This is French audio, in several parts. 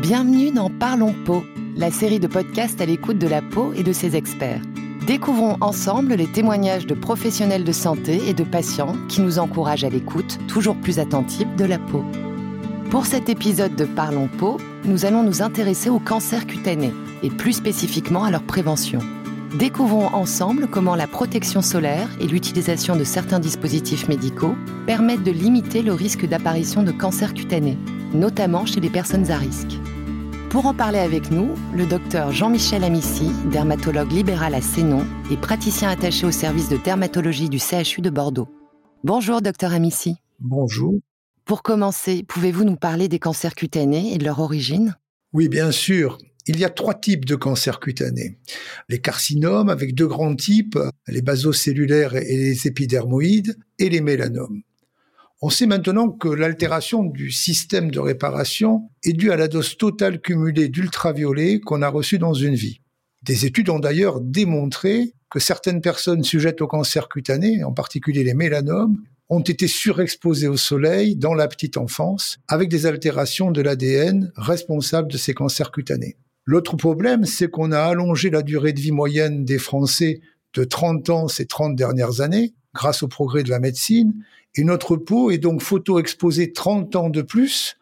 Bienvenue dans Parlons Peau, la série de podcasts à l'écoute de la peau et de ses experts. Découvrons ensemble les témoignages de professionnels de santé et de patients qui nous encouragent à l'écoute toujours plus attentive de la peau. Pour cet épisode de Parlons Peau, nous allons nous intéresser aux cancers cutanés et plus spécifiquement à leur prévention. Découvrons ensemble comment la protection solaire et l'utilisation de certains dispositifs médicaux permettent de limiter le risque d'apparition de cancers cutanés, notamment chez les personnes à risque. Pour en parler avec nous, le docteur Jean-Michel Amici, dermatologue libéral à Sénon et praticien attaché au service de dermatologie du CHU de Bordeaux. Bonjour docteur Amici. Bonjour. Pour commencer, pouvez-vous nous parler des cancers cutanés et de leur origine? Oui, bien sûr. Il y a trois types de cancers cutanés. Les carcinomes avec deux grands types, les basocellulaires et les épidermoïdes, et les mélanomes. On sait maintenant que l'altération du système de réparation est due à la dose totale cumulée d'ultraviolets qu'on a reçue dans une vie. Des études ont d'ailleurs démontré que certaines personnes sujettes au cancer cutané, en particulier les mélanomes, ont été surexposés au soleil dans la petite enfance, avec des altérations de l'ADN responsables de ces cancers cutanés. L'autre problème, c'est qu'on a allongé la durée de vie moyenne des Français de 30 ans ces 30 dernières années, grâce au progrès de la médecine, et notre peau est donc photo-exposée 30 ans de plus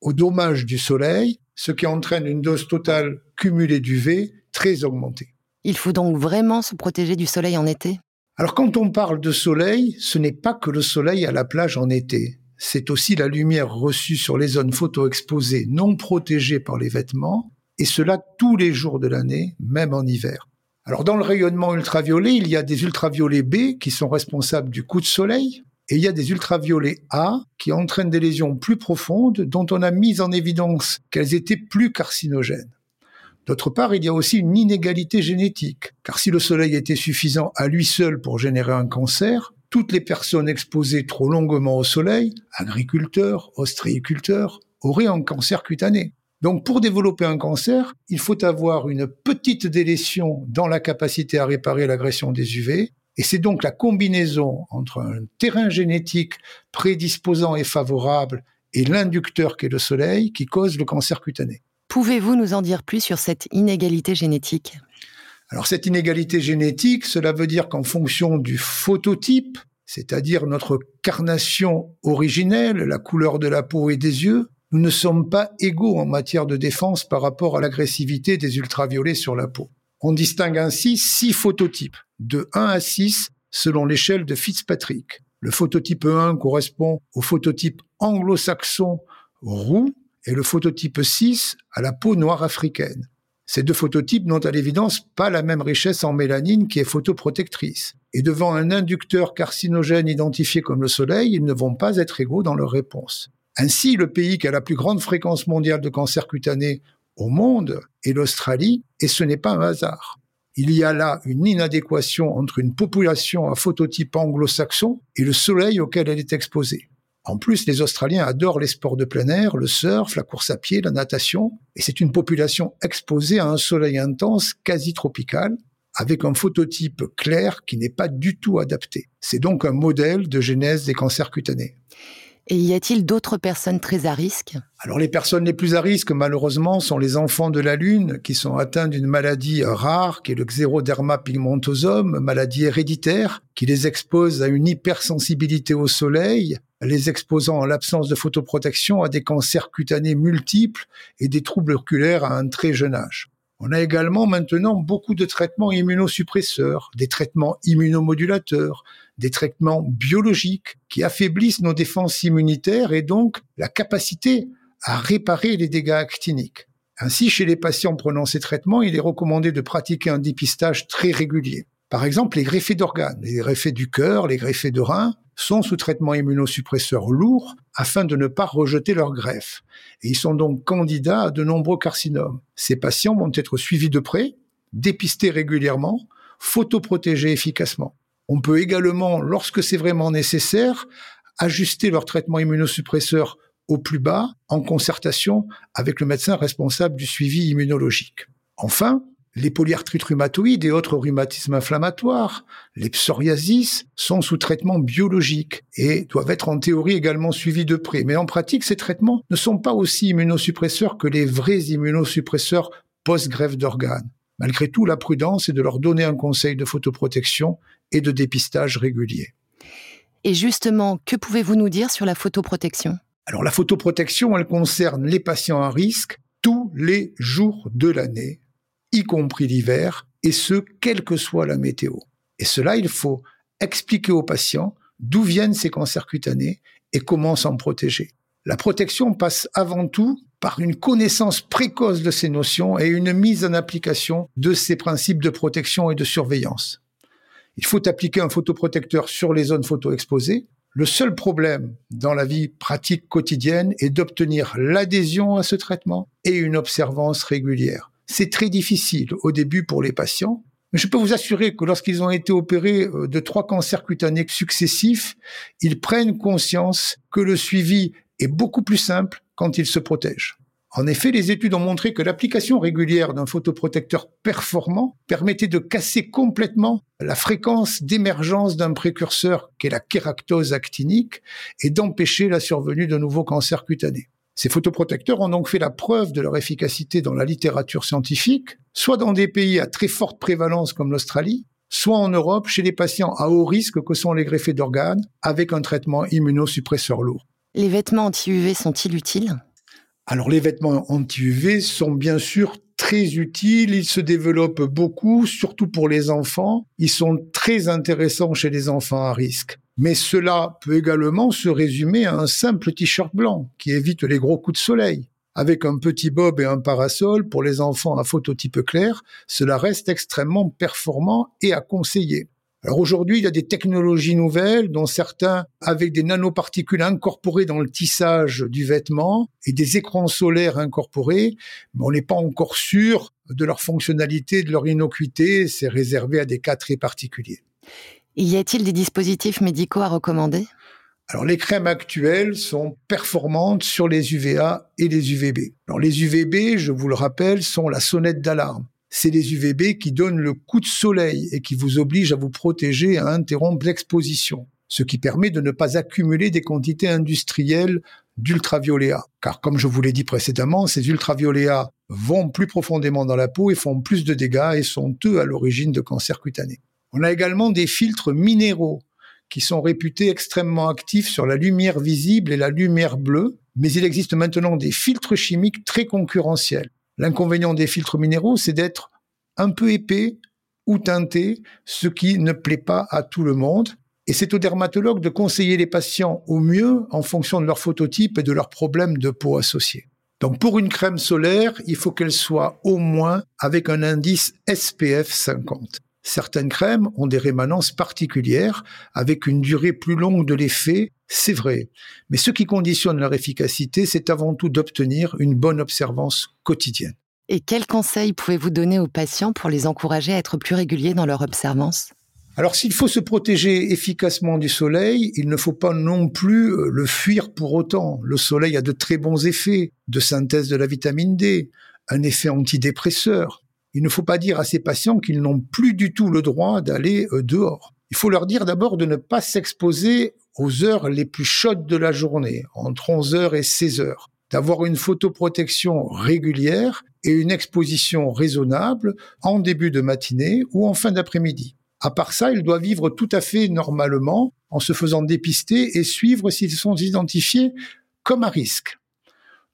aux dommages du soleil, ce qui entraîne une dose totale cumulée d'UV très augmentée. Il faut donc vraiment se protéger du soleil en été? Alors quand on parle de soleil, ce n'est pas que le soleil à la plage en été. C'est aussi la lumière reçue sur les zones photo-exposées non protégées par les vêtements, et cela tous les jours de l'année, même en hiver. Alors dans le rayonnement ultraviolet, il y a des ultraviolets B qui sont responsables du coup de soleil, et il y a des ultraviolets A qui entraînent des lésions plus profondes dont on a mis en évidence qu'elles étaient plus carcinogènes. D'autre part, il y a aussi une inégalité génétique, car si le soleil était suffisant à lui seul pour générer un cancer, toutes les personnes exposées trop longuement au soleil, agriculteurs, ostréiculteurs, auraient un cancer cutané. Donc pour développer un cancer, il faut avoir une petite délétion dans la capacité à réparer l'agression des UV, et c'est donc la combinaison entre un terrain génétique prédisposant et favorable et l'inducteur qu'est le soleil qui cause le cancer cutané. Pouvez-vous nous en dire plus sur cette inégalité génétique? Alors cette inégalité génétique, cela veut dire qu'en fonction du phototype, c'est-à-dire notre carnation originelle, la couleur de la peau et des yeux, nous ne sommes pas égaux en matière de défense par rapport à l'agressivité des ultraviolets sur la peau. On distingue ainsi six phototypes, de 1 à 6 selon l'échelle de Fitzpatrick. Le phototype 1 correspond au phototype anglo-saxon roux, et le phototype 6 à la peau noire africaine. Ces deux phototypes n'ont à l'évidence pas la même richesse en mélanine qui est photoprotectrice. Et devant un inducteur carcinogène identifié comme le soleil, ils ne vont pas être égaux dans leur réponse. Ainsi, le pays qui a la plus grande fréquence mondiale de cancer cutané au monde est l'Australie, et ce n'est pas un hasard. Il y a là une inadéquation entre une population à phototype anglo-saxon et le soleil auquel elle est exposée. En plus, les Australiens adorent les sports de plein air, le surf, la course à pied, la natation, et c'est une population exposée à un soleil intense quasi tropical, avec un phototype clair qui n'est pas du tout adapté. C'est donc un modèle de genèse des cancers cutanés. Et y a-t-il d'autres personnes très à risque? Alors les personnes les plus à risque, malheureusement, sont les enfants de la Lune qui sont atteints d'une maladie rare qui est le xéroderma pigmentosum, maladie héréditaire, qui les expose à une hypersensibilité au soleil, les exposant en l'absence de photoprotection à des cancers cutanés multiples et des troubles oculaires à un très jeune âge. On a également maintenant beaucoup de traitements immunosuppresseurs, des traitements immunomodulateurs, des traitements biologiques qui affaiblissent nos défenses immunitaires et donc la capacité à réparer les dégâts actiniques. Ainsi, chez les patients prenant ces traitements, il est recommandé de pratiquer un dépistage très régulier. Par exemple, les greffés d'organes, les greffés du cœur, les greffés de reins, sont sous traitement immunosuppresseur lourd afin de ne pas rejeter leur greffe. Et ils sont donc candidats à de nombreux carcinomes. Ces patients vont être suivis de près, dépistés régulièrement, photoprotégés efficacement. On peut également, lorsque c'est vraiment nécessaire, ajuster leur traitement immunosuppresseur au plus bas en concertation avec le médecin responsable du suivi immunologique. Enfin, Les polyarthrites rhumatoïdes et autres rhumatismes inflammatoires, les psoriasis, sont sous traitement biologique et doivent être en théorie également suivis de près. Mais en pratique, ces traitements ne sont pas aussi immunosuppresseurs que les vrais immunosuppresseurs post-greffe d'organes. Malgré tout, la prudence est de leur donner un conseil de photoprotection et de dépistage régulier. Et justement, que pouvez-vous nous dire sur la photoprotection? Alors la photoprotection, elle concerne les patients à risque tous les jours de l'année, y compris l'hiver, et ce, quelle que soit la météo. Et cela, il faut expliquer aux patients d'où viennent ces cancers cutanés et comment s'en protéger. La protection passe avant tout par une connaissance précoce de ces notions et une mise en application de ces principes de protection et de surveillance. Il faut appliquer un photoprotecteur sur les zones photo-exposées. Le seul problème dans la vie pratique quotidienne est d'obtenir l'adhésion à ce traitement et une observance régulière. C'est très difficile au début pour les patients, mais je peux vous assurer que lorsqu'ils ont été opérés euh, de trois cancers cutanés successifs, ils prennent conscience que le suivi est beaucoup plus simple quand ils se protègent. En effet, les études ont montré que l'application régulière d'un photoprotecteur performant permettait de casser complètement la fréquence d'émergence d'un précurseur qu'est la kéractose actinique et d'empêcher la survenue de nouveaux cancers cutanés. Ces photoprotecteurs ont donc fait la preuve de leur efficacité dans la littérature scientifique, soit dans des pays à très forte prévalence comme l'Australie, soit en Europe chez les patients à haut risque que sont les greffés d'organes avec un traitement immunosuppresseur lourd. Les vêtements anti-UV sont-ils utiles? Alors les vêtements anti-UV sont bien sûr très utiles, ils se développent beaucoup, surtout pour les enfants. Ils sont très intéressants chez les enfants à risque. Mais cela peut également se résumer à un simple t-shirt blanc qui évite les gros coups de soleil. Avec un petit bob et un parasol pour les enfants à phototype clair, cela reste extrêmement performant et à conseiller. Alors aujourd'hui, il y a des technologies nouvelles, dont certains avec des nanoparticules incorporées dans le tissage du vêtement et des écrans solaires incorporés, mais on n'est pas encore sûr de leur fonctionnalité, de leur innocuité. C'est réservé à des cas très particuliers. Y a-t-il des dispositifs médicaux à recommander? Alors les crèmes actuelles sont performantes sur les UVA et les UVB. Alors les UVB, je vous le rappelle, sont la sonnette d'alarme c'est les UVB qui donnent le coup de soleil et qui vous obligent à vous protéger, à interrompre l'exposition, ce qui permet de ne pas accumuler des quantités industrielles d'ultraviolets. Car comme je vous l'ai dit précédemment, ces ultraviolets vont plus profondément dans la peau et font plus de dégâts et sont eux à l'origine de cancers cutanés. On a également des filtres minéraux qui sont réputés extrêmement actifs sur la lumière visible et la lumière bleue, mais il existe maintenant des filtres chimiques très concurrentiels. L'inconvénient des filtres minéraux, c'est d'être un peu épais ou teinté, ce qui ne plaît pas à tout le monde. Et c'est au dermatologue de conseiller les patients au mieux en fonction de leur phototype et de leurs problèmes de peau associés. Donc pour une crème solaire, il faut qu'elle soit au moins avec un indice SPF 50. Certaines crèmes ont des rémanences particulières avec une durée plus longue de l'effet, c'est vrai. Mais ce qui conditionne leur efficacité, c'est avant tout d'obtenir une bonne observance quotidienne. Et quels conseils pouvez-vous donner aux patients pour les encourager à être plus réguliers dans leur observance? Alors s'il faut se protéger efficacement du soleil, il ne faut pas non plus euh, le fuir pour autant. Le soleil a de très bons effets de synthèse de la vitamine D, un effet antidépresseur, il ne faut pas dire à ces patients qu'ils n'ont plus du tout le droit d'aller euh, dehors. Il faut leur dire d'abord de ne pas s'exposer aux heures les plus chaudes de la journée, entre 11 heures et 16 heures, d'avoir une photoprotection régulière et une exposition raisonnable en début de matinée ou en fin d'après-midi. À part ça, ils doivent vivre tout à fait normalement en se faisant dépister et suivre s'ils sont identifiés comme à risque.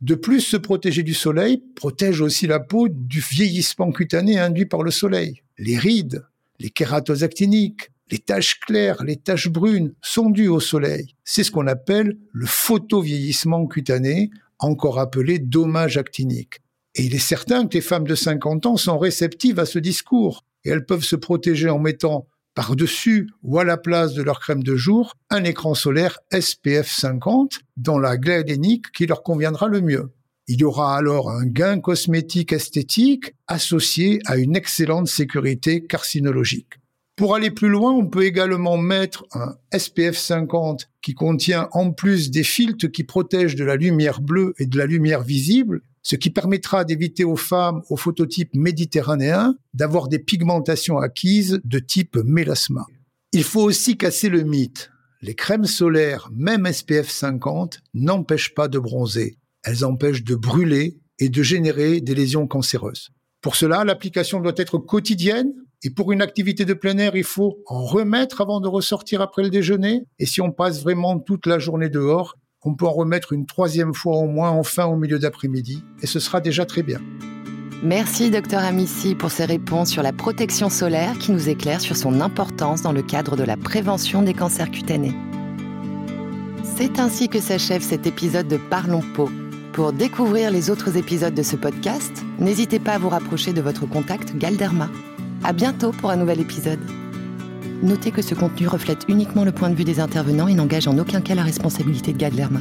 De plus, se protéger du soleil protège aussi la peau du vieillissement cutané induit par le soleil. Les rides, les kératoses actiniques, les taches claires, les taches brunes sont dues au soleil. C'est ce qu'on appelle le photovieillissement cutané, encore appelé dommage actinique. Et il est certain que les femmes de 50 ans sont réceptives à ce discours et elles peuvent se protéger en mettant par-dessus ou à la place de leur crème de jour un écran solaire SPF 50 dans la gléadénique qui leur conviendra le mieux. Il y aura alors un gain cosmétique esthétique associé à une excellente sécurité carcinologique. Pour aller plus loin, on peut également mettre un SPF 50 qui contient en plus des filtres qui protègent de la lumière bleue et de la lumière visible, ce qui permettra d'éviter aux femmes au phototype méditerranéen d'avoir des pigmentations acquises de type mélasma. Il faut aussi casser le mythe. Les crèmes solaires, même SPF 50, n'empêchent pas de bronzer. Elles empêchent de brûler et de générer des lésions cancéreuses. Pour cela, l'application doit être quotidienne et pour une activité de plein air, il faut en remettre avant de ressortir après le déjeuner. Et si on passe vraiment toute la journée dehors, on peut en remettre une troisième fois au moins enfin au milieu d'après-midi. Et ce sera déjà très bien. Merci, docteur Amici, pour ces réponses sur la protection solaire qui nous éclairent sur son importance dans le cadre de la prévention des cancers cutanés. C'est ainsi que s'achève cet épisode de Parlons Peau. Pour découvrir les autres épisodes de ce podcast, n'hésitez pas à vous rapprocher de votre contact Galderma. À bientôt pour un nouvel épisode. Notez que ce contenu reflète uniquement le point de vue des intervenants et n'engage en aucun cas la responsabilité de Galderma.